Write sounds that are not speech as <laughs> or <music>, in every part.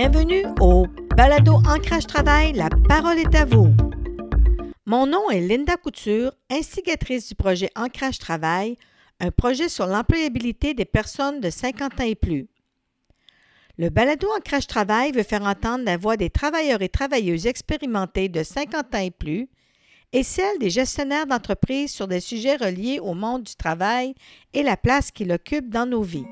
Bienvenue au Balado Ancrage Travail, la parole est à vous. Mon nom est Linda Couture, instigatrice du projet Ancrage Travail, un projet sur l'employabilité des personnes de 50 ans et plus. Le balado Ancrage Travail veut faire entendre la voix des travailleurs et travailleuses expérimentés de 50 ans et plus et celle des gestionnaires d'entreprises sur des sujets reliés au monde du travail et la place qu'il occupe dans nos vies.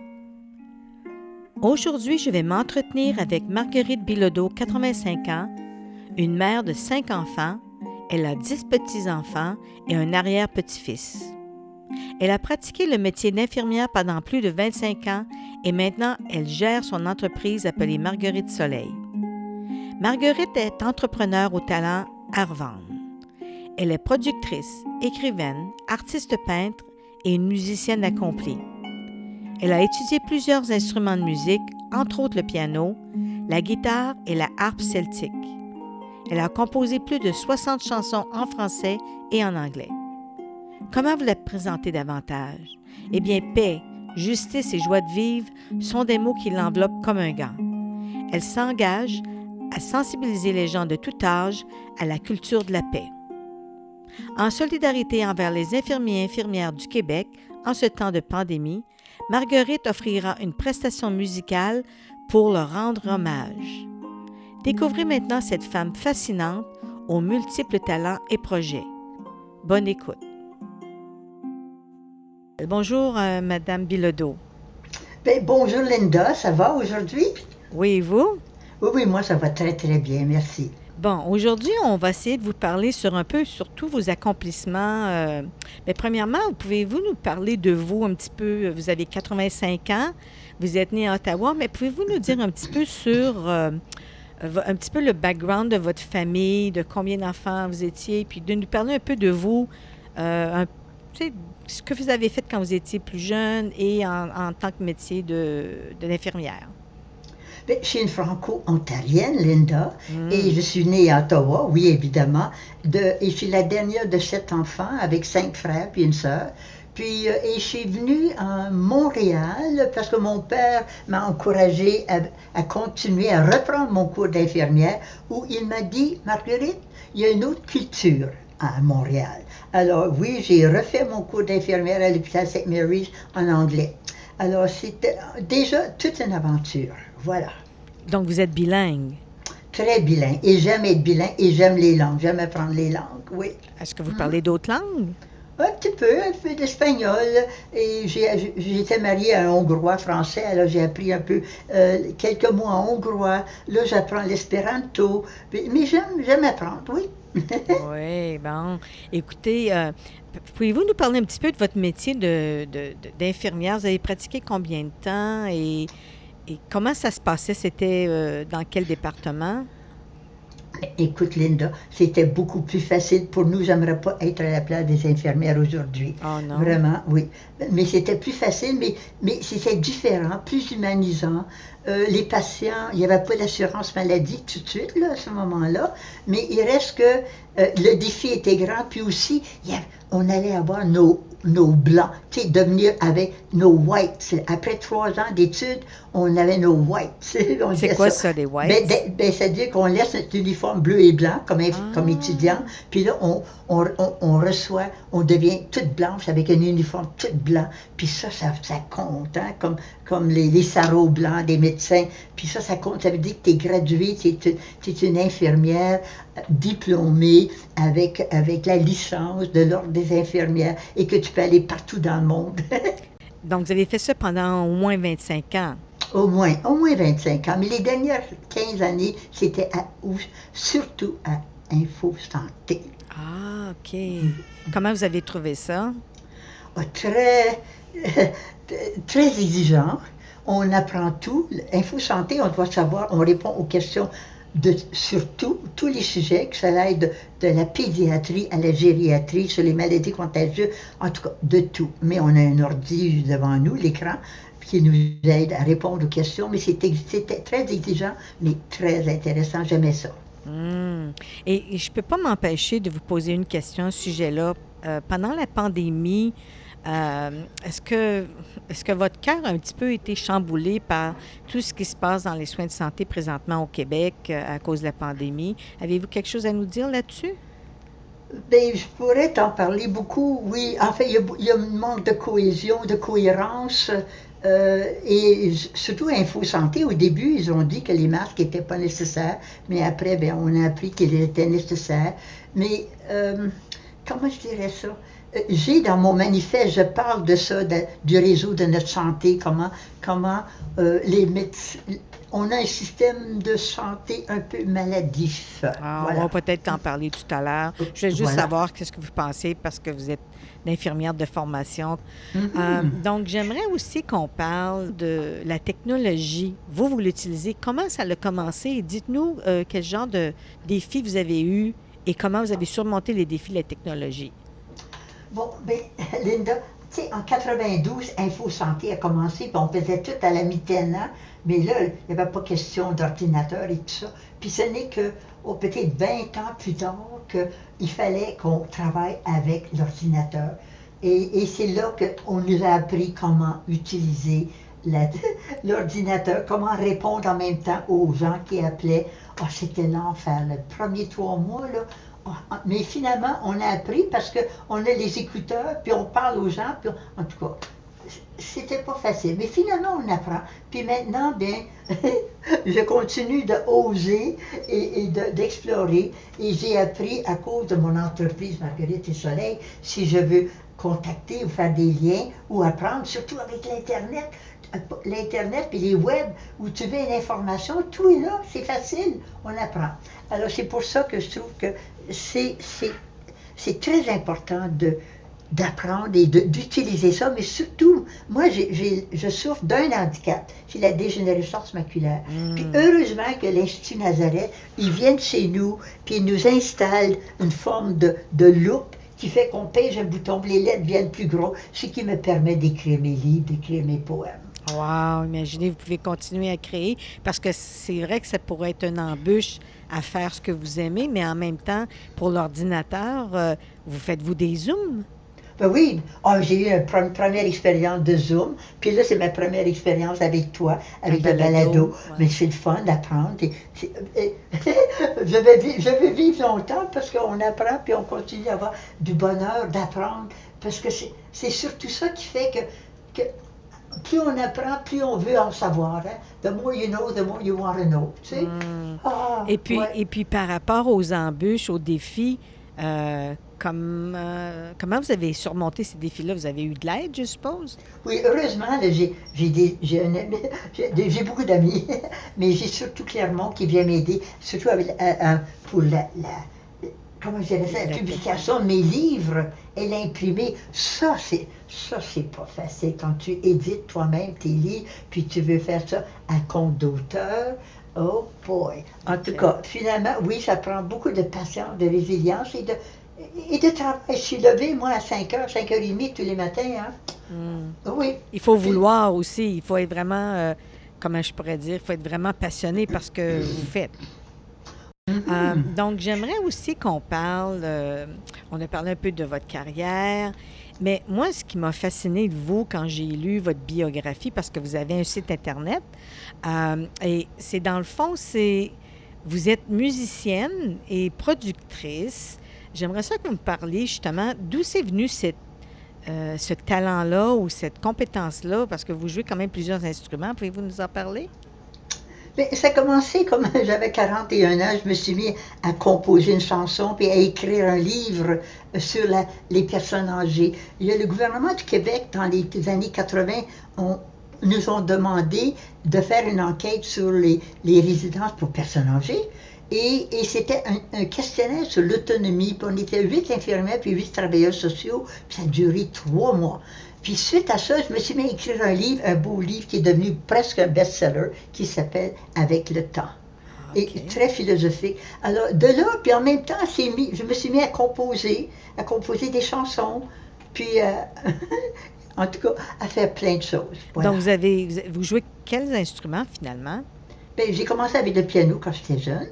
Aujourd'hui, je vais m'entretenir avec Marguerite Bilodeau, 85 ans, une mère de cinq enfants. Elle a 10 petits-enfants et un arrière-petit-fils. Elle a pratiqué le métier d'infirmière pendant plus de 25 ans et maintenant elle gère son entreprise appelée Marguerite Soleil. Marguerite est entrepreneur au talent revendre. Elle est productrice, écrivaine, artiste peintre et une musicienne accomplie. Elle a étudié plusieurs instruments de musique, entre autres le piano, la guitare et la harpe celtique. Elle a composé plus de 60 chansons en français et en anglais. Comment vous la présenter davantage? Eh bien, paix, justice et joie de vivre sont des mots qui l'enveloppent comme un gant. Elle s'engage à sensibiliser les gens de tout âge à la culture de la paix. En solidarité envers les infirmiers et infirmières du Québec en ce temps de pandémie, Marguerite offrira une prestation musicale pour leur rendre hommage. Découvrez maintenant cette femme fascinante aux multiples talents et projets. Bonne écoute. Bonjour, euh, Madame Bilodeau. Ben, bonjour Linda, ça va aujourd'hui? Oui, et vous? Oui, oui, moi ça va très très bien, merci. Bon, aujourd'hui, on va essayer de vous parler sur un peu, sur tous vos accomplissements. Euh, mais premièrement, pouvez-vous nous parler de vous un petit peu? Vous avez 85 ans, vous êtes né à Ottawa, mais pouvez-vous nous dire un petit peu sur euh, un petit peu le background de votre famille, de combien d'enfants vous étiez, puis de nous parler un peu de vous, euh, ce que vous avez fait quand vous étiez plus jeune et en, tant que métier de, de l'infirmière? Je suis une franco-ontarienne, Linda, mm. et je suis née à Ottawa, oui, évidemment. De, et je suis la dernière de sept enfants avec cinq frères puis une sœur. Puis, euh, et je suis venue à Montréal parce que mon père m'a encouragée à, à, continuer à reprendre mon cours d'infirmière où il m'a dit, Marguerite, il y a une autre culture à Montréal. Alors oui, j'ai refait mon cours d'infirmière à l'hôpital St. Mary's en anglais. Alors c'était déjà toute une aventure. Voilà. Donc, vous êtes bilingue? Très bilingue. Et j'aime être bilingue et j'aime les langues. J'aime apprendre les langues, oui. Est-ce que vous parlez d'autres langues? Un petit peu, un peu d'espagnol. Et j'étais mariée à un Hongrois français, alors j'ai appris un peu euh, quelques mots en hongrois. Là, j'apprends l'espéranto. Mais j'aime apprendre, oui. <laughs> oui, bon. Écoutez, euh, pouvez-vous nous parler un petit peu de votre métier d'infirmière? De, vous avez pratiqué combien de temps et et comment ça se passait? C'était euh, dans quel département? Écoute, Linda, c'était beaucoup plus facile pour nous. J'aimerais pas être à la place des infirmières aujourd'hui. Oh non. Vraiment, oui. Mais c'était plus facile, mais, mais c'était différent, plus humanisant. Euh, les patients, il n'y avait pas d'assurance maladie tout de suite, là, à ce moment-là. Mais il reste que euh, le défi était grand. Puis aussi, on allait avoir nos nos blancs, tu sais, devenir avec nos whites. Après trois ans d'études, on avait nos whites. C'est quoi ça, les whites? Ben, ben, C'est-à-dire qu'on laisse notre uniforme bleu et blanc comme, comme ah. étudiant, puis là, on, on, on, reçoit, on devient toute blanche avec un uniforme tout blanc, puis ça, ça, ça compte, hein, comme, comme les, les sarraux blancs des médecins, puis ça, ça compte, ça veut dire que tu es gradué, tu es, une infirmière diplômée avec, avec la licence de l'ordre des infirmières et que tu peux aller partout dans le monde. <laughs> Donc, vous avez fait ça pendant au moins 25 ans. Au moins, au moins 25 ans. Mais les dernières 15 années, c'était surtout à Info Santé. Ah, OK. Comment vous avez trouvé ça? Ah, très, <laughs> très exigeant. On apprend tout. Info Santé, on doit savoir, on répond aux questions de, sur tout, tous les sujets, que ça aille de, la pédiatrie à la gériatrie, sur les maladies contagieuses, en tout cas, de tout. Mais on a un ordi devant nous, l'écran, qui nous aide à répondre aux questions. Mais c'était très exigeant, mais très intéressant. J'aimais ça. Hmm. Et, je ne peux pas m'empêcher de vous poser une question à ce sujet-là. Euh, pendant la pandémie, Euh, est-ce que, est que votre cœur a un petit peu été chamboulé par tout ce qui se passe dans les soins de santé présentement au Québec euh, à cause de la pandémie? Avez-vous quelque chose à nous dire là-dessus? Bien, je pourrais t'en parler beaucoup. Oui, en fait, il y, a, un manque de cohésion, de cohérence. Euh, et surtout Info Santé, au début, ils ont dit que les masques n'étaient pas nécessaires, mais après, bien, on a appris qu'ils étaient nécessaires. Mais comment je dirais ça? Euh, j'ai dans mon manifeste, je parle de ça, du réseau de notre santé, comment, comment les médecins, on a un système de santé un peu maladif. Ah, on va peut-être en parler tout à l'heure. Je vais juste savoir qu'est-ce que vous pensez parce que vous êtes infirmière de formation. Mm-hmm. Euh, donc, j'aimerais aussi qu'on parle de la technologie. Vous, vous l'utilisez. Comment ça a commencé? Dites-nous euh, quel genre de défis vous avez eu et comment vous avez surmonté les défis de la technologie. Bon, bien, <laughs> Linda, tu sais, en 92, Info Santé a commencé, on faisait tout à la mitaine, hein. mais là, il n'y avait pas question d'ordinateur et tout ça. Puis ce n'est que, oh, peut-être 20 ans plus tard, qu'il fallait qu'on travaille avec l'ordinateur. Et, c'est là qu'on nous a appris comment utiliser <laughs> l'ordinateur, comment répondre en même temps aux gens qui appelaient. Oh, c'était l'enfer. Le premier trois mois, là, mais finalement, on a appris parce qu'on a les écouteurs, puis on parle aux gens, puis en tout cas, c'était pas facile. Mais finalement, on apprend. Puis maintenant, bien, <laughs> je continue de oser et, d'explorer. et j'ai appris à cause de mon entreprise Marguerite et Soleil, si je veux contacter ou faire des liens ou apprendre, surtout avec l'Internet. L'Internet et les web où tu veux une information, tout est là, c'est facile, on apprend. Alors c'est pour ça que je trouve que c'est très important de, d'apprendre et d'utiliser ça, mais surtout, moi, je souffre d'un handicap, c'est la dégénérescence maculaire. Hmm. Puis heureusement que l'Institut Nazareth, ils viennent chez nous, puis ils nous installent une forme de, de loupe qui fait qu'on pèse un bouton, les lettres viennent plus gros, ce qui me permet d'écrire mes livres, d'écrire mes poèmes. Wow, imaginez, vous pouvez continuer à créer parce que c'est vrai que ça pourrait être une embûche à faire ce que vous aimez, mais en même temps, pour l'ordinateur, euh, vous faites-vous des zooms? Ben oui, oh, j'ai eu une première expérience de Zoom, puis là, c'est ma première expérience avec toi, avec le balado. Mais c'est le fun d'apprendre. <laughs> je, vais vivre, je vais vivre longtemps parce qu'on apprend, puis on continue à avoir du bonheur d'apprendre, parce que c'est surtout ça qui fait que, que plus on apprend, plus on veut en savoir. Hein? The more you know, the more you want to know. Tu sais? Hmm. Ah, et, puis, et puis, par rapport aux embûches, aux défis, euh, comme, euh, comment vous avez surmonté ces défis-là? Vous avez eu de l'aide, je suppose? Oui, heureusement, j'ai beaucoup d'amis, <laughs> mais j'ai surtout Clermont qui vient m'aider, surtout avec, euh, pour la comment je dirais ça, la publication de mes livres, elle a imprimé. Ça, c'est ça, c'est pas facile quand tu édites toi-même tes livres, puis tu veux faire ça à compte d'auteur. Oh boy. En tout cas, finalement, oui, ça prend beaucoup de patience, de résilience et de, et de travail. Je suis levée, moi, à 5 h, 5 h 30 tous les matins. Hein? Hmm. Oui. Il faut vouloir aussi. Il faut être vraiment, euh, comment je pourrais dire, il faut être vraiment passionné par ce que vous faites. Euh, donc, j'aimerais aussi qu'on parle, euh, on a parlé un peu de votre carrière, mais moi, ce qui m'a fasciné de vous quand j'ai lu votre biographie, parce que vous avez un site Internet, euh, et c'est dans le fond, c'est, vous êtes musicienne et productrice. J'aimerais ça que vous me parliez justement d'où c'est venu ce talent-là ou cette compétence-là, parce que vous jouez quand même plusieurs instruments. Pouvez-vous nous en parler? Ça a commencé comme <laughs> j'avais 41 ans, je me suis mis à composer une chanson puis à écrire un livre sur les personnes âgées. Il y a le gouvernement du Québec, dans les années 80, nous ont demandé de faire une enquête sur les, résidences pour personnes âgées. Et, c'était un, questionnaire sur l'autonomie. On était huit infirmières puis huit travailleurs sociaux, puis ça a duré trois mois. Puis suite à ça, je me suis mis à écrire un livre, un beau livre qui est devenu presque un best-seller, qui s'appelle Avec le temps. Et très philosophique. Alors, de là, puis en même temps, mis, je me suis mis à composer, à composer des chansons, puis, euh, <laughs> en tout cas, à faire plein de choses. Donc, vous avez, vous jouez quels instruments, finalement? Bien, j'ai commencé avec le piano quand j'étais jeune.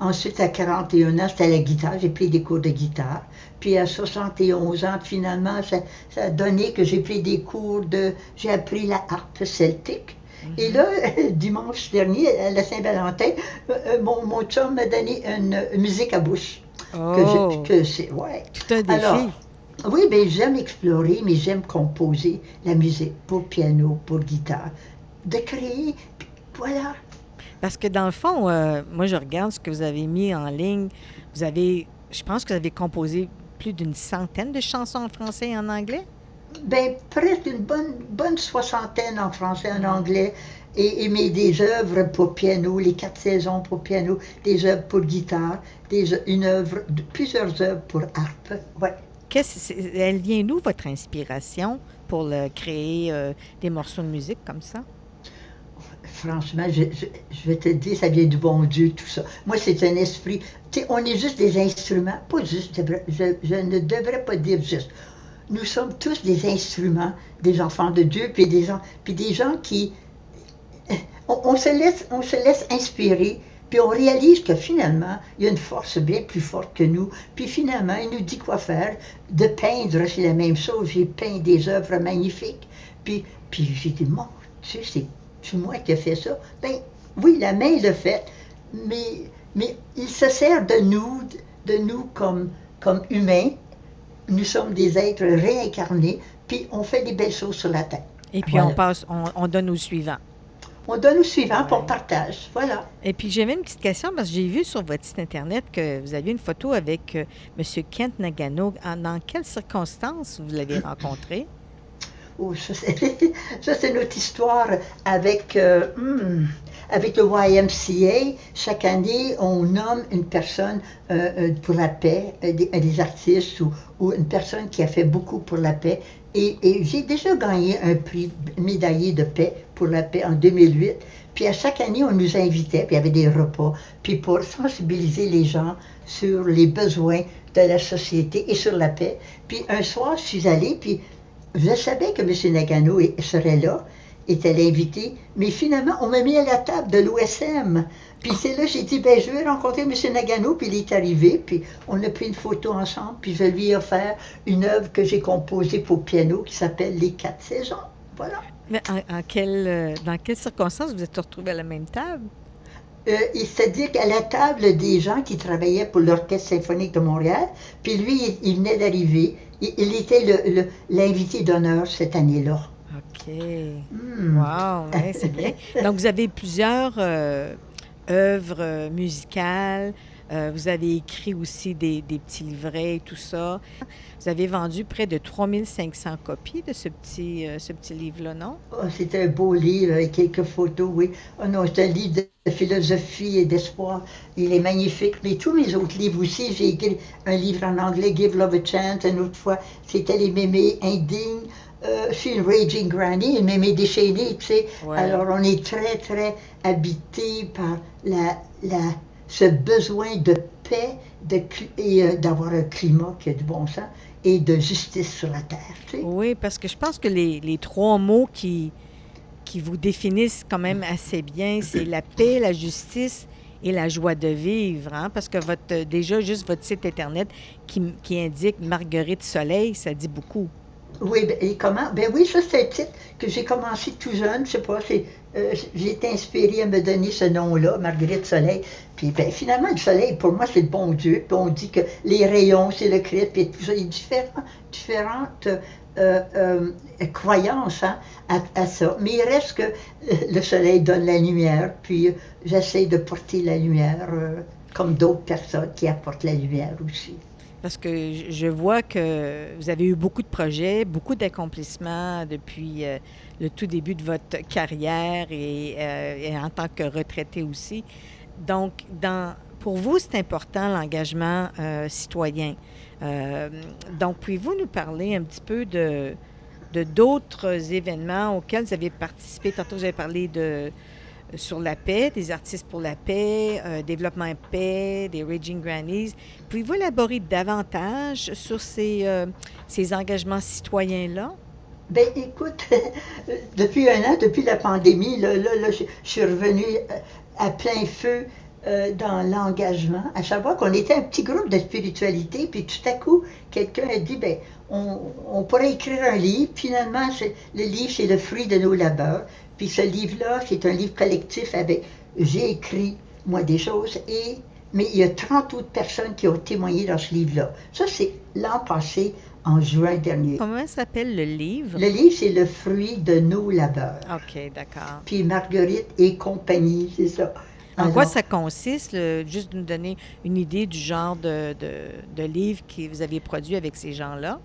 Ensuite, à 41 ans, c'était la guitare. J'ai pris des cours de guitare. Puis à 71 ans, finalement, ça, ça a donné que j'ai pris des cours de... J'ai appris la harpe celtique. Et là, <laughs> dimanche dernier, à la Saint-Valentin, euh, euh, mon, mon chum m'a donné une, une musique à bouche. Que Oh, que c'est, ouais. tout un défi. Alors, oui, ben j'aime explorer, mais j'aime composer la musique pour piano, pour guitare. De créer, voilà. Parce que dans le fond, euh, moi, je regarde ce que vous avez mis en ligne. Vous avez, je pense que vous avez composé plus d'une centaine de chansons en français et en anglais? Ben, presque une bonne, bonne soixantaine en français, en anglais, et, et mais des œuvres pour piano, les quatre saisons pour piano, des œuvres pour guitare, des, une œuvre, plusieurs œuvres pour harpe. Ouais. Elle vient d'où votre inspiration pour le- créer euh, des morceaux de musique comme ça? Franchement, je, je- je vais te dire, ça vient du bon Dieu, tout ça. Moi, c'est un esprit. On est juste des instruments, pas juste, je, je ne devrais pas dire juste. Nous sommes tous des instruments, des enfants de Dieu, puis des gens, puis des gens qui. On, on se laisse, on se laisse inspirer, puis on réalise que finalement, il y a une force bien plus forte que nous. Puis finalement, il nous dit quoi faire. De peindre, c'est la même chose. J'ai peint des œuvres magnifiques. Puis, puis j'ai dit, mon Dieu, c'est c'est moi qui ai fait ça. Ben oui, la main l'a fait, mais, mais il se sert de nous, de nous comme, comme humains. Nous sommes des êtres réincarnés, puis on fait des belles choses sur la terre. Et puis Voilà. on passe, on, on donne au suivant. On donne au suivant, puis on Ouais. partage. Voilà. Et puis j'avais une petite question parce que j'ai vu sur votre site internet que vous aviez une photo avec euh, M. Kent Nagano. En- dans quelles circonstances vous l'avez <clears throat> rencontré? Ça, c'est, <laughs> notre histoire avec, euh, hmm, avec le YMCA. Chaque année, on nomme une personne euh, euh, pour la paix, des, des artistes ou, ou une personne qui a fait beaucoup pour la paix. Et, et j'ai déjà gagné un prix médaillé de paix pour la paix en 2008. Puis à chaque année, on nous invitait, puis il y avait des repas, puis pour sensibiliser les gens sur les besoins de la société et sur la paix. Puis un soir, je suis allée, puis je savais que M. Nagano serait là, était l'invité, mais finalement, on m'a mis à la table de l'OSM. Puis c'est là, j'ai dit, ben, je vais rencontrer M. Nagano, puis il est arrivé, puis on a pris une photo ensemble, puis je lui ai offert une œuvre que j'ai composée pour piano qui s'appelle Les Quatre Saisons. Voilà. Mais en, en quelle, euh, dans quelles circonstances vous êtes retrouvés à la même table? Euh, C'est-à-dire qu'à la table des gens qui travaillaient pour l'Orchestre symphonique de Montréal, puis lui, il, il venait d'arriver. Il, était l'invité d'honneur cette année-là. OK. Hmm. Wow, ouais, c'est bien. <laughs> Donc, vous avez plusieurs euh, œuvres musicales. Euh, vous avez écrit aussi des, des petits livrets et tout ça. Vous avez vendu près de 3500 copies de ce petit, euh, ce petit livre-là, non? Oh, c'est un beau livre avec quelques photos, oui. Oh non, c'est un livre de philosophie et d'espoir. Il est magnifique. Mais tous mes autres livres aussi, j'ai écrit un livre en anglais, Give Love a Chance. Une autre fois, c'était Les mémés indignes. Euh, je suis une Raging Granny, une mémé déchaînée, tu sais. Ouais. Alors, on est très, très habité par la, la, ce besoin de paix de, et euh, d'avoir un climat qui a du bon sens et de justice sur la terre, tu sais. Oui, parce que je pense que les, les trois mots qui, qui vous définissent quand même assez bien, c'est la paix, la justice et la joie de vivre. hein, Parce que votre, déjà, juste votre site Internet qui, qui indique Marguerite Soleil, ça dit beaucoup. Oui, ben, et comment? Ben oui, ça c'est un titre que j'ai commencé tout jeune, je sais pas, c'est, euh, j'ai été inspirée à me donner ce nom-là, Marguerite Soleil. Puis ben, finalement, le soleil, pour moi, c'est le bon Dieu. Puis on dit que les rayons, c'est le Christ, puis tout ça. Il y a différentes euh, euh, croyances hein, à, à ça. Mais il reste que le soleil donne la lumière, puis j'essaie de porter la lumière comme d'autres personnes qui apportent la lumière aussi. Parce que je- vois que vous avez eu beaucoup de projets, beaucoup d'accomplissements depuis euh, le tout début de votre carrière et, euh, en tant que retraité aussi. Donc, pour vous, c'est important l'engagement euh, citoyen. Donc, pouvez-vous nous parler un petit peu de de d'autres événements auxquels vous avez participé? Tantôt, vous avez parlé de sur la paix, des artistes pour la paix, euh, développement paix, des Raging Grannies. Pouvez-vous élaborer davantage sur ces, euh, ces engagements citoyens-là? Ben écoute, <laughs> depuis un an, depuis la pandémie, là, là, je, suis revenue euh, à plein feu euh, dans l'engagement, à savoir qu'on était un petit groupe de spiritualité, puis tout à coup, quelqu'un a dit, ben, on, on pourrait écrire un livre. Finalement, le livre, c'est le fruit de nos labeurs. Puis ce livre-là, c'est un livre collectif avec, j'ai écrit, moi, des choses, et, mais il y a 30 autres personnes qui ont témoigné dans ce livre-là. Ça, c'est l'an passé, en juin dernier. Comment s'appelle le livre? Le livre, c'est Le fruit de nos labeurs. OK, d'accord. Puis Marguerite et compagnie, c'est ça. En quoi ça consiste? juste nous donner une idée du genre de, de, livre que vous avez produit avec ces gens-là?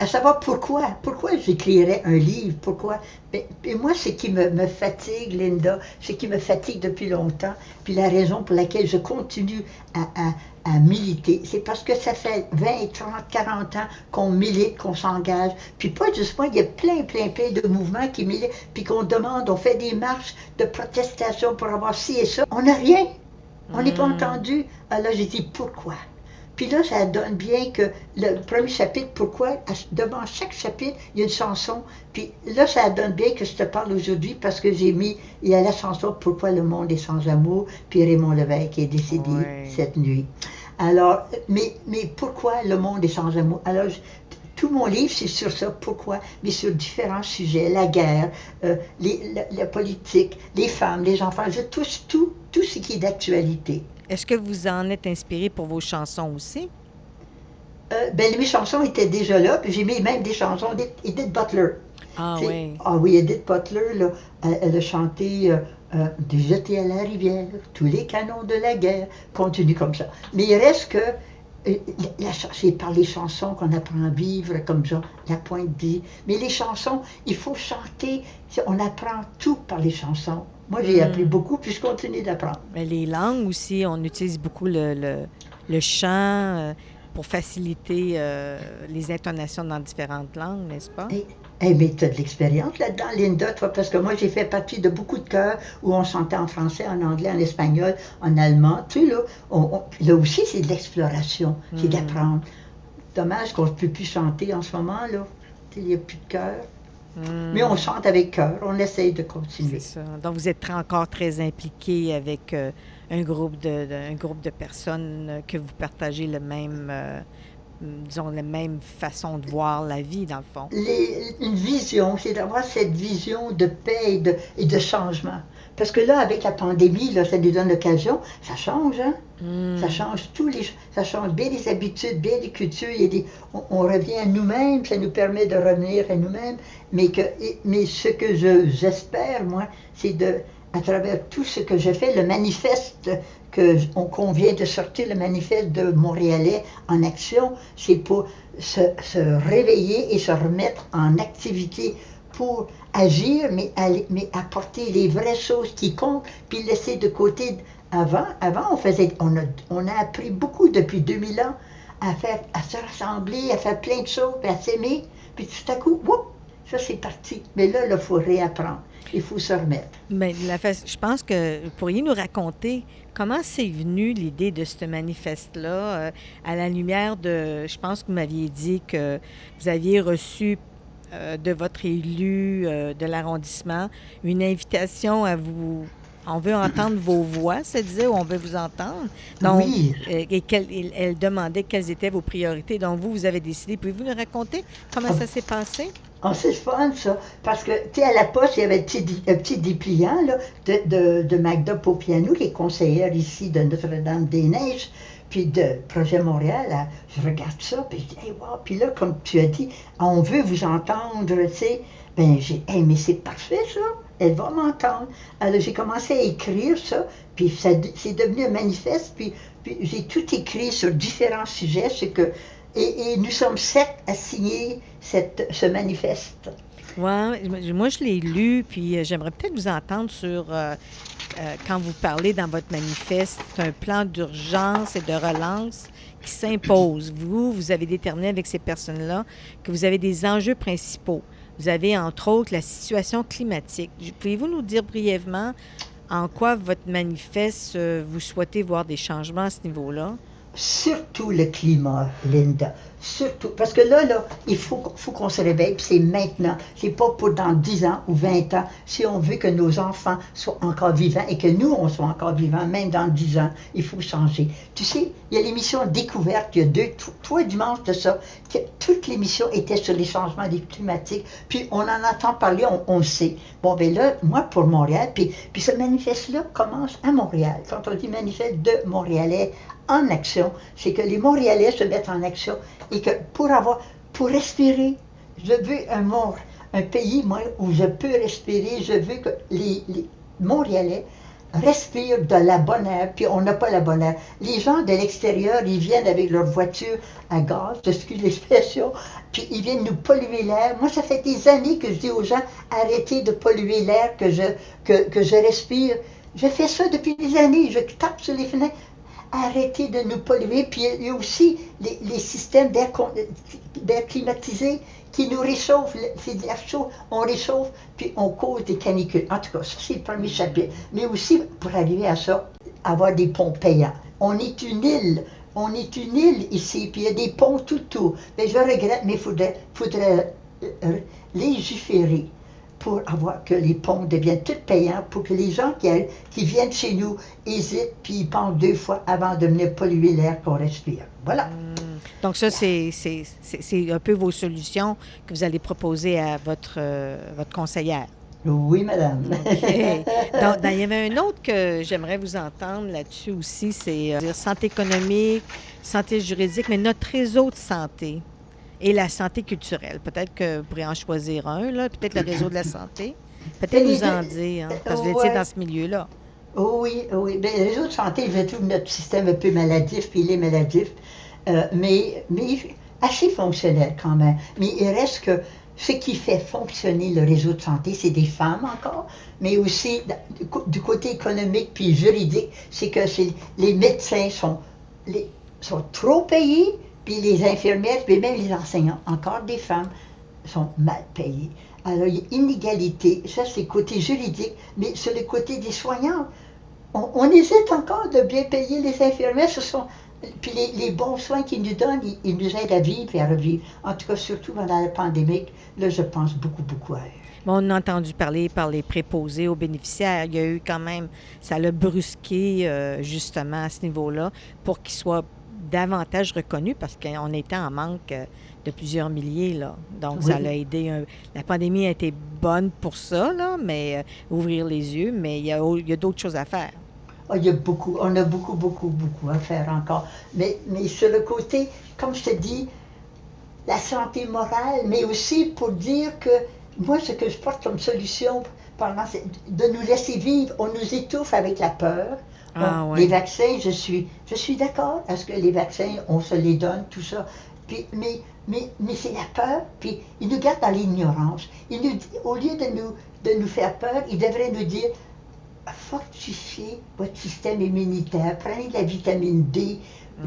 À savoir pourquoi. Pourquoi j'écrirais un livre? Pourquoi? Mais, ben, moi, ce qui me, me, fatigue, Linda, ce qui me fatigue depuis longtemps, puis la raison pour laquelle je continue à, à, à militer, c'est parce que ça fait 20, 30, 40 ans qu'on milite, qu'on s'engage. Puis pas juste moi, il y a plein, plein, plein de mouvements qui militent, puis qu'on demande, on fait des marches de protestation pour avoir ci et ça. On n'a rien. On n'est pas hmm. entendu. Alors j'ai dit, pourquoi? Puis là, ça donne bien que le premier chapitre, pourquoi, devant chaque chapitre, il y a une chanson. Puis là, ça donne bien que je te parle aujourd'hui parce que j'ai mis, il y a la chanson Pourquoi le monde est sans amour, puis Raymond Lévesque est décédé cette nuit. Alors, mais, mais pourquoi le monde est sans amour? Alors, tout mon livre, c'est sur ça. Pourquoi? Mais sur différents sujets, la guerre, euh, la, politique, les femmes, les enfants, je touche tout, tout ce qui est d'actualité. Est-ce que vous en êtes inspiré pour vos chansons aussi? Euh, ben, mes chansons étaient déjà là, puis j'ai mis même des chansons d'Edith Butler. Ah oui. Ah oui, Edith Butler, là, elle, a chanté euh, euh, Jeter à la rivière, tous les canons de la guerre, continue comme ça. Mais il reste que euh, c'est par les chansons qu'on apprend à vivre, comme ça, la pointe dit. Mais les chansons, il faut chanter. On apprend tout par les chansons. Moi, j'ai appris hmm. beaucoup, puis je continue d'apprendre. Mais les langues aussi, on utilise beaucoup le, le, chant euh, pour faciliter euh, les intonations dans différentes langues, n'est-ce pas? Eh, mais tu as de l'expérience là-dedans, Linda, toi, parce que moi, j'ai fait partie de beaucoup de chœurs où on chantait en français, en anglais, en espagnol, en allemand. Tu sais, là, là aussi, c'est de l'exploration, c'est hmm. d'apprendre. Dommage qu'on ne peut plus chanter en ce moment, là. Il n'y a plus de chœur. Hmm. Mais on chante avec cœur, on essaye de continuer. Ça. Donc, vous êtes encore très impliqué avec euh, un, groupe de, un groupe de personnes que vous partagez le même, euh, disons, la même façon de voir la vie, dans le fond. une vision, c'est d'avoir cette vision de paix et de, changement. Parce que là, avec la pandémie, là, ça nous donne l'occasion, ça change, hein? Hmm. Ça change tous les, ça change bien les habitudes, bien les cultures. on, revient à nous-mêmes, ça nous permet de revenir à nous-mêmes. Mais que, mais ce que je, j'espère, moi, c'est de, à travers tout ce que je fais, le manifeste qu'on vient de sortir le manifeste de Montréalais en action, c'est pour se, réveiller et se remettre en activité pour agir, mais, mais apporter les vraies choses qui comptent, puis laisser de côté. Avant, avant on, faisait, on, a, on a appris beaucoup depuis 2000 ans à, faire, à se rassembler, à faire plein de choses, puis à s'aimer, puis tout à coup, ça c'est parti. Mais là, il faut réapprendre. Il faut se remettre. Mais la, je pense que vous pourriez nous raconter comment c'est venu l'idée de ce manifeste-là euh, à la lumière de, je pense que vous m'aviez dit que vous aviez reçu euh, de votre élu euh, de l'arrondissement une invitation à vous on veut entendre <clears throat> vos voix, ça disait, ou on veut vous entendre. Donc, oui. et elle demandait quelles étaient vos priorités. Donc, vous, vous avez décidé. Pouvez-vous nous raconter comment ah. ça s'est passé? Oh, c'est fun, ça. Parce que, tu sais, à la poste, il y avait un petit, dépliant là, de, de, de Magda Popiano, qui est conseillère ici de Notre-Dame-des-Neiges, puis de Projet Montréal. je regarde ça, puis je dis, hey, wow. Puis là, comme tu as dit, on veut vous entendre, tu sais. Ben, j'ai, hey, mais c'est parfait, ça. Elle va m'entendre. Alors, j'ai commencé à écrire ça, puis ça, c'est devenu un manifeste, puis, puis j'ai tout écrit sur différents sujets, c'est que et, nous sommes sept à signer ce manifeste. Oui, moi je l'ai lu, puis euh, j'aimerais peut-être vous entendre sur, euh, euh, quand vous parlez dans votre manifeste, un plan d'urgence et de relance qui s'impose. Vous, vous avez déterminé avec ces personnes-là que vous avez des enjeux principaux. Vous avez entre autres la situation climatique. Pouvez-vous nous dire brièvement en quoi votre manifeste, vous souhaitez voir des changements à ce niveau-là? Surtout le climat, Linda. Surtout, parce que là, là, il faut, faut qu'on se réveille, c'est maintenant. C'est pas pour dans 10 ans ou 20 ans. Si on veut que nos enfants soient encore vivants et que nous, on soit encore vivants, même dans 10 ans, il faut changer. Tu sais, il y a l'émission Découverte, il y a deux, trois dimanches de ça, que toute l'émission était sur les changements climatiques, puis on en entend parler, on, on sait. Bon, ben là, moi, pour Montréal, puis, puis ce manifeste-là commence à Montréal. Quand on dit manifeste de Montréalais en action, c'est que les Montréalais se mettent en action et que pour avoir, pour respirer, je veux un monde, un pays, où je peux respirer, je veux que les, Montréalais respirent de la bonne air, puis on n'a pas la bonne air. Les gens de l'extérieur, ils viennent avec leur voiture à gaz, excuse l'expression, puis ils viennent nous polluer l'air. Moi, ça fait des années que je dis aux gens, arrêtez de polluer l'air que je, que, que je respire. Je fais ça depuis des années, je tape sur les fenêtres arrêter de nous polluer. Puis il y a aussi les, systèmes d'air climatisé qui nous réchauffent. C'est de l'air chaud, on réchauffe, puis on cause des canicules. En tout cas, ça, c'est le premier chapitre. Mais aussi, pour arriver à ça, avoir des ponts payants. On est une île. On est une île ici, puis il y a des ponts tout autour. Mais je regrette, mais il faudrait, faudrait euh, légiférer pour avoir que les ponts deviennent tout payants, pour que les gens qui, qui viennent chez nous hésitent, puis ils pensent deux fois avant de venir polluer l'air qu'on respire. Voilà. Hmm. Donc ça, c'est un peu vos solutions que vous allez proposer à votre, euh, votre conseillère. Oui, madame. Donc, il y avait un autre que j'aimerais vous entendre là-dessus aussi, c'est euh, santé économique, santé juridique, mais notre réseau de santé et la santé culturelle. Peut-être que vous pourrez en choisir un, là, peut-être le réseau de la santé. Peut-être nous en dire, hein, parce que vous étiez dans ce milieu-là. oui, oui. Bien, le réseau de santé, je trouve notre système un peu maladif, puis il est maladif, euh, mais, mais assez fonctionnel quand même. Mais il reste que ce qui fait fonctionner le réseau de santé, c'est des femmes encore, mais aussi du côté économique puis juridique, c'est que les médecins sont, les, sont trop payés, puis les infirmières, puis même les enseignants, encore des femmes, sont mal payées. Alors, il y a inégalité. Ça, c'est le côté juridique. Mais sur le côté des soignants, on, hésite encore de bien payer les infirmières. Ce sont, puis les, bons soins qu'ils nous donnent, ils, nous aident à vivre et à revivre. En tout cas, surtout pendant la pandémie, là, je pense beaucoup, beaucoup à eux. on a entendu parler par les préposés aux bénéficiaires. Il y a eu quand même, ça l'a brusqué euh, justement à ce niveau-là pour qu'ils soient davantage reconnu parce qu'on était en manque euh, de plusieurs milliers. Là. Donc, ça l'a aidé. la pandémie a été bonne pour ça, là, mais euh, ouvrir les yeux, mais il y a, a d'autres choses à faire. Oh, il y a beaucoup, on a beaucoup, beaucoup, beaucoup à faire encore. Mais, mais sur le côté, comme je te dis, la santé morale, mais aussi pour dire que moi, ce que je porte comme solution, c'est de nous laisser vivre. On nous étouffe avec la peur. Ah, les vaccins, je suis, je suis d'accord. Est-ce que les vaccins, on se les donne, tout ça? Puis, mais mais, mais c'est la peur, puis ils nous gardent dans l'ignorance. Au lieu de nous, de nous faire peur, ils devraient nous dire fortifiez votre système immunitaire, prenez de la vitamine D,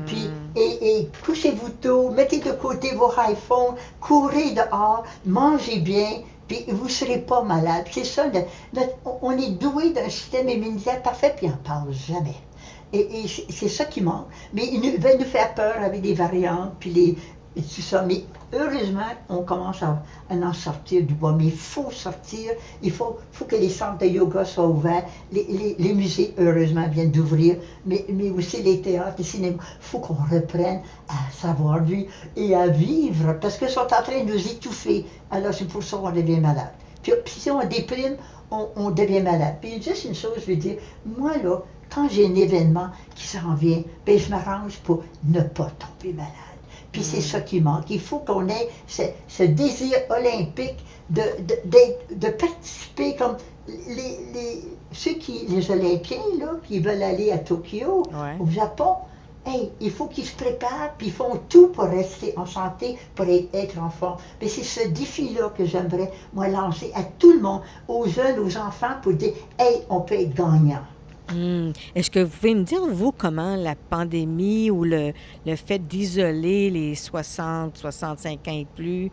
puis, hmm. et, et couchez-vous tôt, mettez de côté vos iPhones, courez dehors, mangez bien, puis vous ne serez pas malade. C'est ça, on est doué d'un système immunitaire parfait, puis on n'en parle jamais. Et, c'est ça qui manque. Mais ils veulent nous faire peur avec des variantes, puis les, et tout ça. Mais heureusement, on commence à, en sortir du bois. Mais il faut sortir, il faut, faut que les centres de yoga soient ouverts. Les, les, musées, heureusement, viennent d'ouvrir, mais, mais aussi les théâtres, les cinémas. Il faut qu'on reprenne à savoir vivre et à vivre, parce qu'ils sont en train de nous étouffer. Alors c'est pour ça qu'on devient malade. Puis, si on déprime, on, on, devient malade. Puis juste une chose, je veux dire, moi là, quand j'ai un événement qui s'en vient, ben, je m'arrange pour ne pas tomber malade. Puis c'est ça qui manque. Il faut qu'on ait ce, désir olympique de, de, participer comme les, ceux qui, les Olympiens là, qui veulent aller à Tokyo, au Japon. Hey, il faut qu'ils se préparent, puis ils font tout pour rester en santé, pour être en forme. Mais c'est ce défi-là que j'aimerais, moi, lancer à tout le monde, aux jeunes, aux enfants, pour dire, hey, on peut être gagnant. Hmm. Est-ce que vous pouvez me dire, vous, comment la pandémie ou le, le fait d'isoler les 60, 65 ans et plus,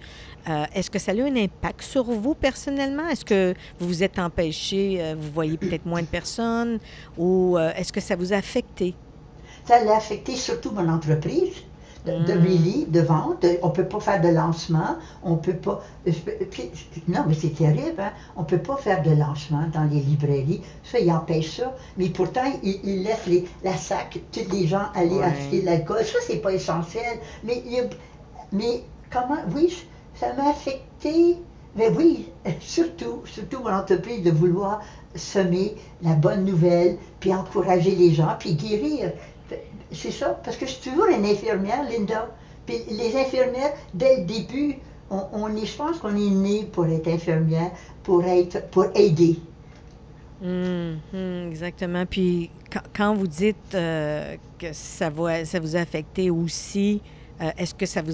euh, est-ce que ça a eu un impact sur vous personnellement? Est-ce que vous vous êtes empêché, euh, vous voyez peut-être moins de personnes ou euh, est-ce que ça vous a affecté? ça l'a affecté surtout mon entreprise de, de Mm. release, de vente. On ne peut pas faire de lancement. On peut pas. puis- non, mais c'est terrible. Hein? On ne peut pas faire de lancement dans les librairies. Ça, il empêche ça. Mais pourtant, il, il laisse les, la sac, tous les gens aller Ouais. acheter de l'alcool. Ça, c'est pas essentiel. Mais, il mais comment. Oui, ça m'a affecté. Mais oui, <laughs> surtout, surtout mon entreprise de vouloir semer la bonne nouvelle, puis encourager les gens, puis guérir. C'est ça, parce que je suis toujours une infirmière, Linda. Puis les infirmières, dès le début, on, on est, je pense qu'on est né pour être infirmière, pour être, pour aider. Hum, exactement. Puis quand, quand vous dites euh, que ça, va, ça vous a affecté aussi, euh, est-ce que ça vous.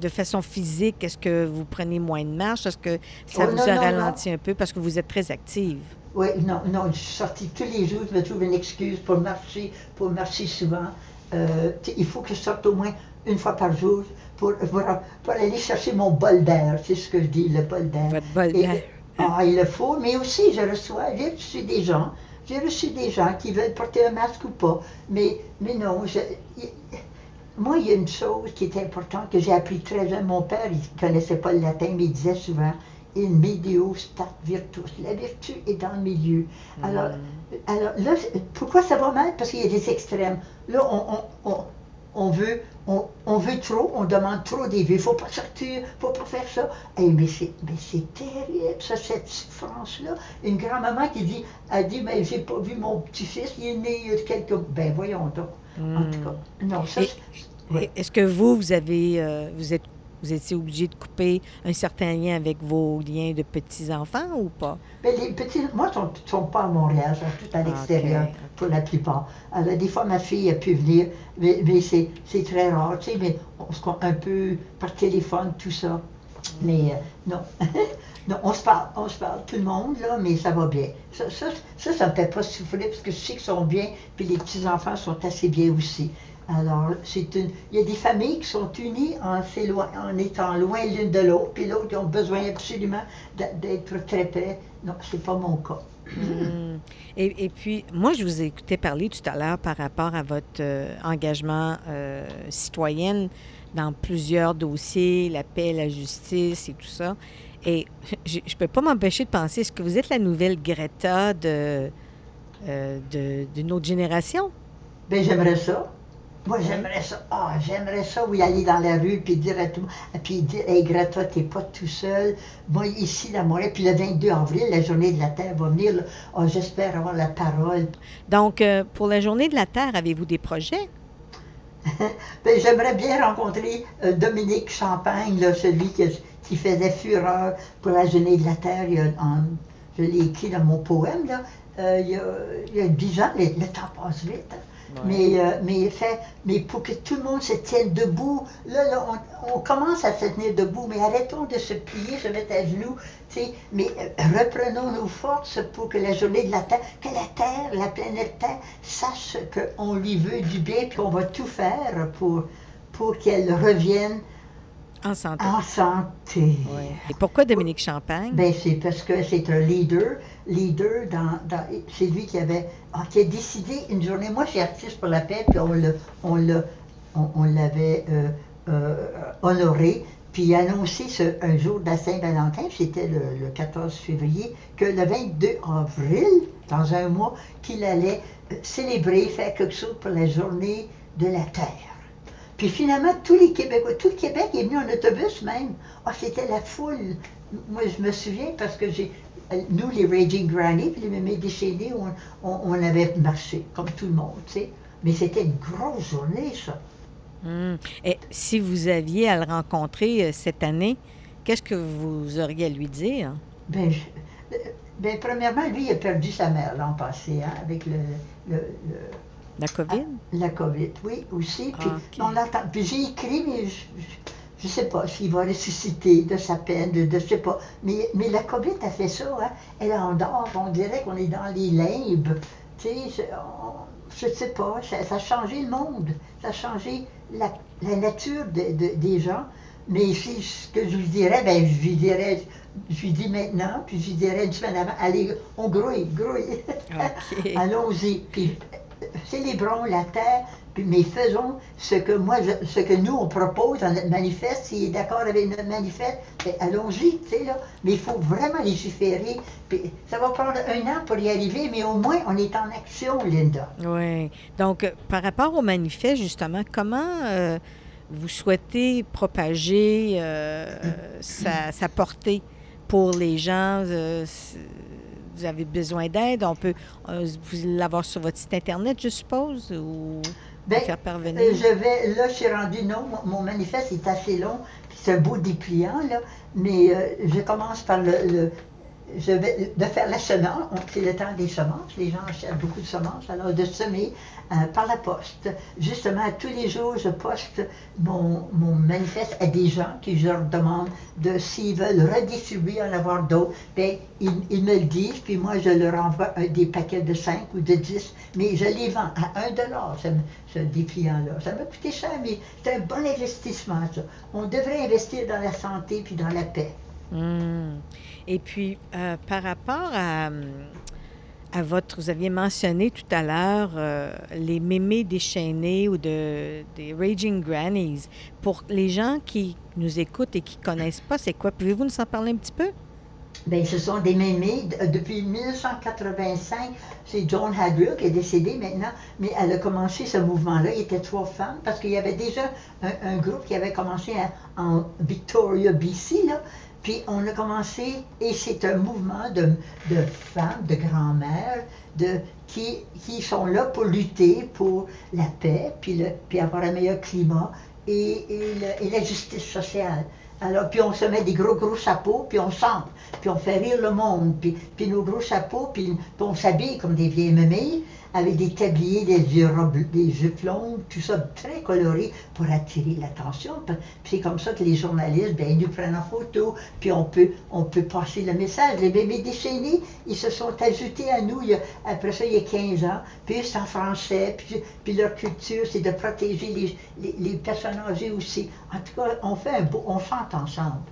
De façon physique, est-ce que vous prenez moins de marche? Est-ce que ça Oh, vous non, a non, ralenti un peu? Parce que vous êtes très active? Oui, non, non, je suis sortie tous les jours, je me trouve une excuse pour marcher, pour marcher souvent. Euh, il faut que je sorte au moins une fois par jour pour, pour, pour aller chercher mon bol d'air, c'est ce que je dis, le bol d'air. Votre bol Et- d'air. Ah, il le faut, mais aussi je reçois, j'ai reçu des gens, j'ai reçu des gens qui veulent porter un masque ou pas, mais, mais non, je- moi il y a une chose qui est importante que j'ai appris très jeune. Mon père, il ne connaissait pas le latin, mais il disait souvent, in medio stat virtus, la vertu est dans le milieu. Alors, alors là, pourquoi ça va mal? Parce qu'il y a des extrêmes. Là, on, on, on, on veut, on, on veut trop, on demande trop des vues. Il ne faut pas sortir, il ne faut pas faire ça. Eh, mais c'est terrible, ça, cette France-là. Une grand-maman qui dit, a dit, mais j'ai pas vu mon petit-fils, il est né il y a quelques... Ben voyons donc. En tout cas, non, ça, Est-ce que vous, vous avez, euh, vous êtes, vous étiez obligé de couper un certain lien avec vos liens de petits-enfants ou pas? Mais les petits, moi, ils ne sont, sont pas à Montréal, ils sont tous à l'extérieur pour la plupart. Alors, des fois, ma fille a pu venir, mais, mais c'est, c'est très rare, tu sais, mais on se compte un peu par téléphone, tout ça. Mais euh, non. <laughs> non, on se parle, on se parle, tout le monde, là, mais ça va bien. Ça, ça, ça, ça me fait pas souffrir parce que je sais qu'ils sont bien, puis les petits-enfants sont assez bien aussi. Alors, c'est une. Il y a des familles qui sont unies en, étant loin l'une de l'autre, puis l'autre, ils ont besoin absolument d'être très près. Non, c'est pas mon cas. Hmm. Et, et puis, moi, je vous ai écouté parler tout à l'heure par rapport à votre euh, engagement euh, citoyenne dans plusieurs dossiers, la paix, la justice et tout ça. Et je ne peux pas m'empêcher de penser, est-ce que vous êtes la nouvelle Greta de, euh, de, d'une autre génération? Ben, j'aimerais ça. Moi, j'aimerais ça. Ah, j'aimerais ça, oui, aller dans la rue, puis dire à tout le monde, puis dire, hey, Greta, t'es pas tout seul. Moi, ici, à Montréal, puis le 22 avril, la journée de la Terre va venir, là. Ah, j'espère avoir la parole. Donc, euh, pour la Journée de la Terre, avez-vous des projets? <laughs> Ben, j'aimerais bien rencontrer euh, Dominique Champagne, là, celui qui, qui faisait fureur pour la Journée de la Terre. Il y a en- je l'ai écrit dans mon poème, là. Euh, il, y a, il y a 10 ans, le, le temps passe vite. hein. Mais, euh, mais, fait, mais pour que tout le monde se tienne debout, là, là on, on commence à se tenir debout, mais arrêtons de se plier, se mettre à genoux, tu sais, mais euh, reprenons nos forces pour que la journée de la Terre, que la Terre, la planète Terre, sache qu'on lui veut du bien, puis qu'on va tout faire pour, pour qu'elle revienne En santé. en santé. Ouais. Et pourquoi Dominique Champagne? Ben, c'est parce que c'est un leader, leader dans, c'est lui qui avait, ah, qui a décidé une journée. Moi, je suis artiste pour la paix, puis on on on, l'avait euh, euh, honoré, puis annoncé un jour de la Saint-Valentin, c'était le, le 14 février, que le 22 avril, dans un mois, qu'il allait euh, célébrer, faire quelque chose pour la journée de la Terre. Puis finalement, tous les Québécois, tout le Québec est venu en autobus même. Ah, c'était la foule. Moi, je me souviens parce que j'ai, nous, les Raging Granny, puis les mémés déchaînés, on, on, on avait marché, comme tout le monde, tu sais. Mais c'était une grosse journée, ça. Hmm. Et si vous aviez à le rencontrer euh, cette année, qu'est-ce que vous auriez à lui dire? Ben, je- euh, ben, premièrement, lui, il a perdu sa mère l'an passé, hein, avec le, le- le- La COVID? la COVID, oui, aussi. Puis, Ok. on. Puis j'ai écrit, mais je ne sais pas s'il va ressusciter de sa peine, de, de je sais pas. Mais, mais la COVID a fait ça, hein. Elle endort, on dirait qu'on est dans les limbes. Tu sais, je- je ne sais pas, ça, ça a changé le monde. Ça a changé la, la nature de- de- des gens. Mais si ce que je lui dirais, ben je lui dirais, je lui dis maintenant, puis je lui dirais une semaine avant, allez, on grouille, grouille. <laughs> Allons-y. Puis, célébrons la terre, mais faisons ce que moi, je- ce que nous on propose dans notre manifeste. S'il est d'accord avec notre manifeste, ben, allons-y, tu sais là. Mais il faut vraiment légiférer. Puis ça va prendre un an pour y arriver, mais au moins on est en action, Linda. Oui. Donc, euh, par rapport au manifeste, justement, comment euh, vous souhaitez propager euh, sa, sa portée pour les gens? euh, vous avez besoin d'aide? On peut euh, vous l'avoir sur votre site Internet, je suppose, ou Ben, faire parvenir? Euh, je vais, là, je suis rendue, non, mon, mon manifeste est assez long, puis c'est un beau dépliant, là, mais euh, je commence par le, le- je vais de faire la semence, c'est le temps des semences, les gens achètent beaucoup de semences, alors de semer euh, par la poste. Justement, tous les jours, je poste mon, manifeste à des gens qui je leur demande de, s'ils veulent redistribuer, en avoir d'autres, ben, ils, ils me le disent, puis moi, je leur envoie un- des paquets de 5 ou de 10, mais je les vends à 1 dollar, ce, dépliant-là. Ça m'a coûté cher, mais c'est un bon investissement, ça. On devrait investir dans la santé puis dans la paix. Hmm. Et puis, euh, par rapport à, hum, à votre, vous aviez mentionné tout à l'heure euh, les mémés déchaînés ou de, des Raging Grannies. Pour les gens qui nous écoutent et qui ne connaissent pas, c'est quoi? Pouvez-vous nous en parler un petit peu? Ben, ce sont des mémés. D- Depuis 1985, c'est Joan Hadrill qui est décédée maintenant, mais elle a commencé ce mouvement-là. Il était trois femmes parce qu'il y avait déjà un, groupe qui avait commencé en Victoria, BC, là. Puis on a commencé, et c'est un mouvement de, de femmes, de grand-mères, de, qui, qui sont là pour lutter pour la paix, puis, le, puis avoir un meilleur climat et, et la justice sociale. Alors, puis on se met des gros, gros chapeaux, puis on chante, puis on fait rire le monde, puis, puis nos gros chapeaux, puis, puis on s'habille comme des vieilles mémées, avec des tabliers, des robes, des jupes longues, tout ça très coloré pour attirer l'attention. Puis c'est comme ça que les journalistes, ben, ils nous prennent en photo, puis on peut, on peut passer le message. Les bébés déchaînés, ils se sont ajoutés à nous après ça, il y a 15 ans, puis c'est en français, puis, puis leur culture, c'est de protéger les, les, les personnes âgées aussi. En tout cas, on fait un beau, on chante ensemble.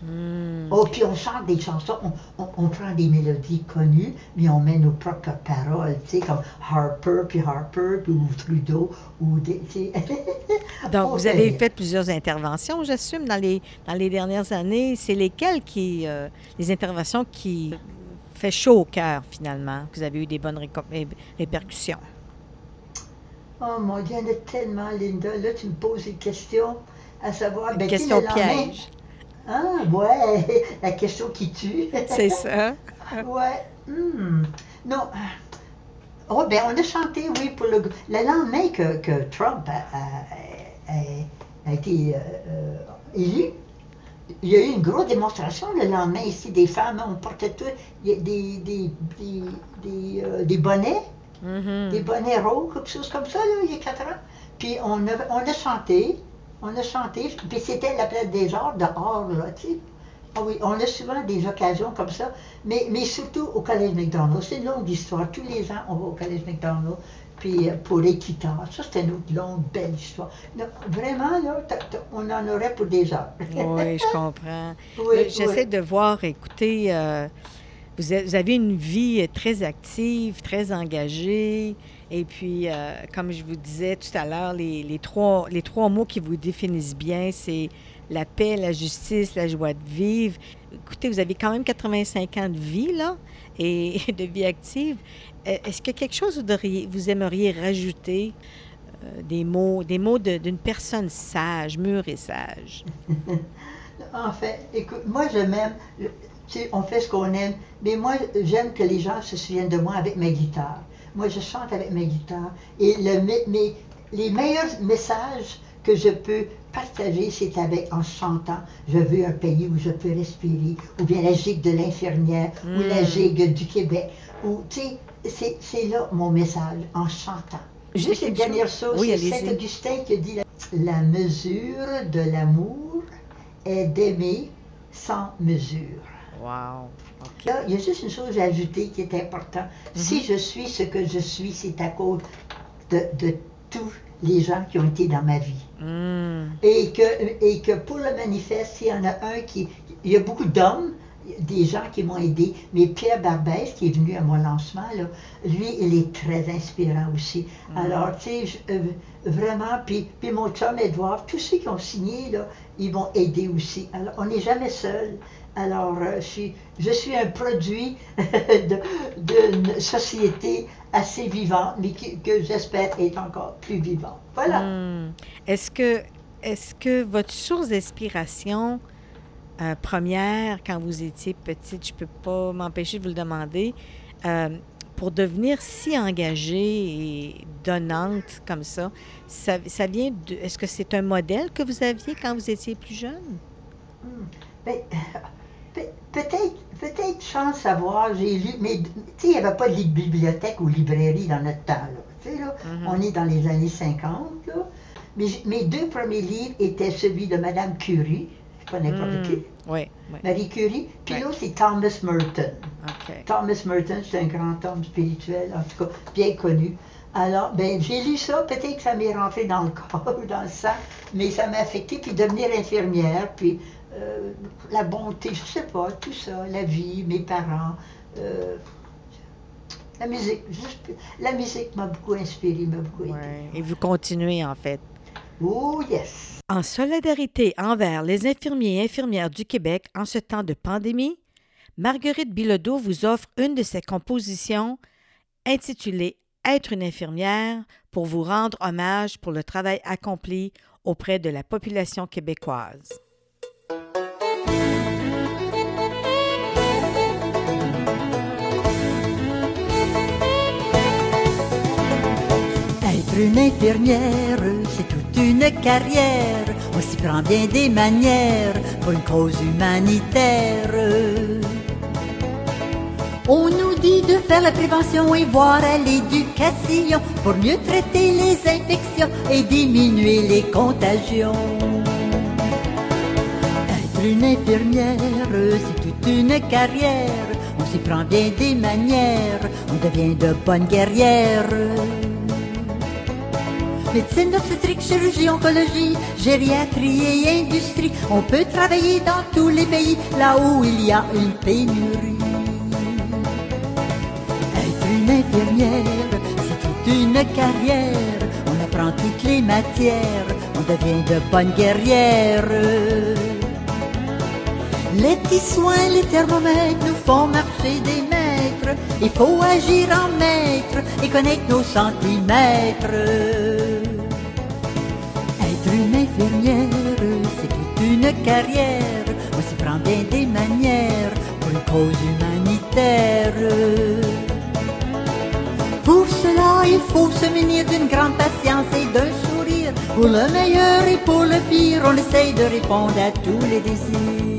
Hmm. Oh, puis on chante des chansons, on, on- on prend des mélodies connues, mais on met nos propres paroles, tu sais, comme Harper, puis Harper, puis ou Trudeau, ou des. <laughs> Donc, On vous avez fait- plusieurs interventions, j'assume, dans les, dans les dernières années. C'est lesquelles qui, euh, les interventions qui fait chaud au cœur, finalement, que vous avez eu des bonnes répercussions? Oh mon Dieu, il y en a tellement, Linda. Là, tu me poses une question à savoir. Une ben, question piège. Ah, ouais, <laughs> la question qui tue. C'est ça. <laughs> Ouais. hmm. Non. Oh, ben, on a chanté, oui, pour le. Le lendemain que, que Trump a, a- a- a été euh, euh, élu, il y a eu une grosse démonstration le lendemain ici des femmes. On portait tous des, des, des, des, euh, bonnets, Mhm. des bonnets roses, quelque chose comme ça, là, il y a quatre ans. Puis on a, on a chanté, on a chanté, puis c'était la place des arts dehors, là, tu sais. Ah oui, on a souvent des occasions comme ça, mais, mais surtout au Collège McDonald. C'est une longue histoire. Tous les ans, on va au Collège McDonald, puis euh, pour l'équitage. Ça, c'était une autre longue, belle histoire. Vraiment, là, t'as- on en aurait pour des heures. Oui, je <laughs> comprends. Oui, J'essaie oui. de voir, écoutez, euh, vous, avez une vie très active, très engagée. Et puis, euh, comme je vous disais tout à l'heure, les, trois, les trois mots qui vous définissent bien, c'est la paix, la justice, la joie de vivre. Écoutez, vous avez quand même 85 ans de vie, là, et <laughs> de vie active. Euh, Est-ce que quelque chose vous, aimeriez rajouter, euh, des mots, des mots d'une personne sage, mûre et sage? <laughs> En fait, écoute, moi je m'aime, on fait ce qu'on aime, mais moi j'aime que les gens se souviennent de moi avec ma guitare. Moi je chante avec ma guitare et le, me- mes- les meilleurs messages que je peux partager, c'est avec en chantant Je veux un pays où je peux respirer, ou bien la gigue de l'infirmière, ou la Mm. gigue du Québec, ou tu sais, c'est- là mon message, en chantant. Juste une dernière chose. Oui, c'est. Saint-Augustin qui dit la, la mesure de l'amour est d'aimer sans mesure. Wow! Là, il y a juste une chose à ajouter qui est importante. Si je suis ce que je suis, c'est à cause de, de tous les gens qui ont été dans ma vie. Hmm. Et que, et que pour le manifeste, s'il y en a un qui... Il y a beaucoup d'hommes, des gens qui m'ont aidé. Mais Pierre Barbès, qui est venu à mon lancement, là, lui, il est très inspirant aussi. Mhm. Alors, tu sais, euh, vraiment, puis, puis mon chum Edouard, tous ceux qui ont signé, là, ils vont aider aussi. Alors, on n'est jamais seul. Alors, euh, je, suis, je suis un produit <laughs> d'une société assez vivante, mais qui- que j'espère être encore plus vivante. Voilà. Hmm. Est-ce que, est-ce que votre source d'inspiration euh, première, quand vous étiez petite, je ne peux pas m'empêcher de vous le demander, euh, pour devenir si engagée et donnante comme ça, ça, ça vient de... Est-ce que c'est un modèle que vous aviez quand vous étiez plus jeune? Ben, pe- <laughs> peut-être, peut-être sans savoir, j'ai lu, mais tu sais, il n'y avait pas de li- bibliothèque ou librairie dans notre temps, là. Tu sais, là, Mhm. on est dans les années 50, là. Mais j- mes deux premiers livres étaient celui de Madame Curie, pas n'importe Hmm. qui, Oui, oui. Marie Curie, puis l'autre c'est Thomas Merton. Thomas Merton, c'est un grand homme spirituel, en tout cas, bien connu. Alors, ben, j'ai lu ça, peut-être que ça m'est rentré dans le <laughs> corps ou dans le sang, mais ça m'a affecté, puis devenir infirmière, puis euh, la bonté, je sais pas, tout ça, la vie, mes parents, euh, la musique, juste, la musique m'a beaucoup inspiré, m'a beaucoup aidé. Ouais. Et vous continuez, en fait. Oh yes! En solidarité envers les infirmiers et infirmières du Québec en ce temps de pandémie, Marguerite Bilodeau vous offre une de ses compositions intitulée Être une infirmière pour vous rendre hommage pour le travail accompli auprès de la population québécoise. Une infirmière, c'est toute une carrière. On s'y prend bien des manières pour une cause humanitaire. On nous dit de faire la prévention et voir à l'éducation pour mieux traiter les infections et diminuer les contagions. Être une infirmière, c'est toute une carrière. On s'y prend bien des manières, on devient de bonnes guerrières. Médecine, obstétrique, chirurgie, oncologie, gériatrie et industrie. On peut travailler dans tous les pays, là où il y a une pénurie. Être une infirmière, c'est toute une carrière. On apprend toutes les matières, on devient de bonnes guerrières. Les petits soins, les thermomètres nous font marcher des mètres. Il faut agir en maître et connaître nos centimètres. Infirmière, c'est toute une carrière. On s'y prend bien des manières pour une cause humanitaire. Pour cela, il faut se munir d'une grande patience et d'un sourire. Pour le meilleur et pour le pire, on essaye de répondre à tous les désirs.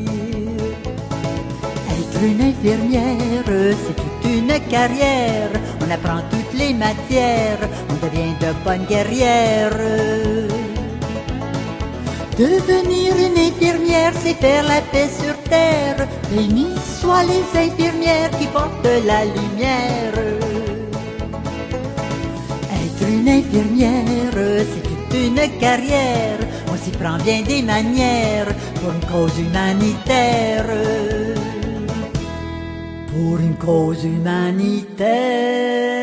Être une infirmière, c'est toute une carrière. On apprend toutes les matières, on devient de bonnes guerrières. Devenir une infirmière, c'est faire la paix sur terre. Bénis soient les infirmières qui portent la lumière. Être une infirmière, c'est toute une carrière. On s'y prend bien des manières pour une cause humanitaire. Pour une cause humanitaire.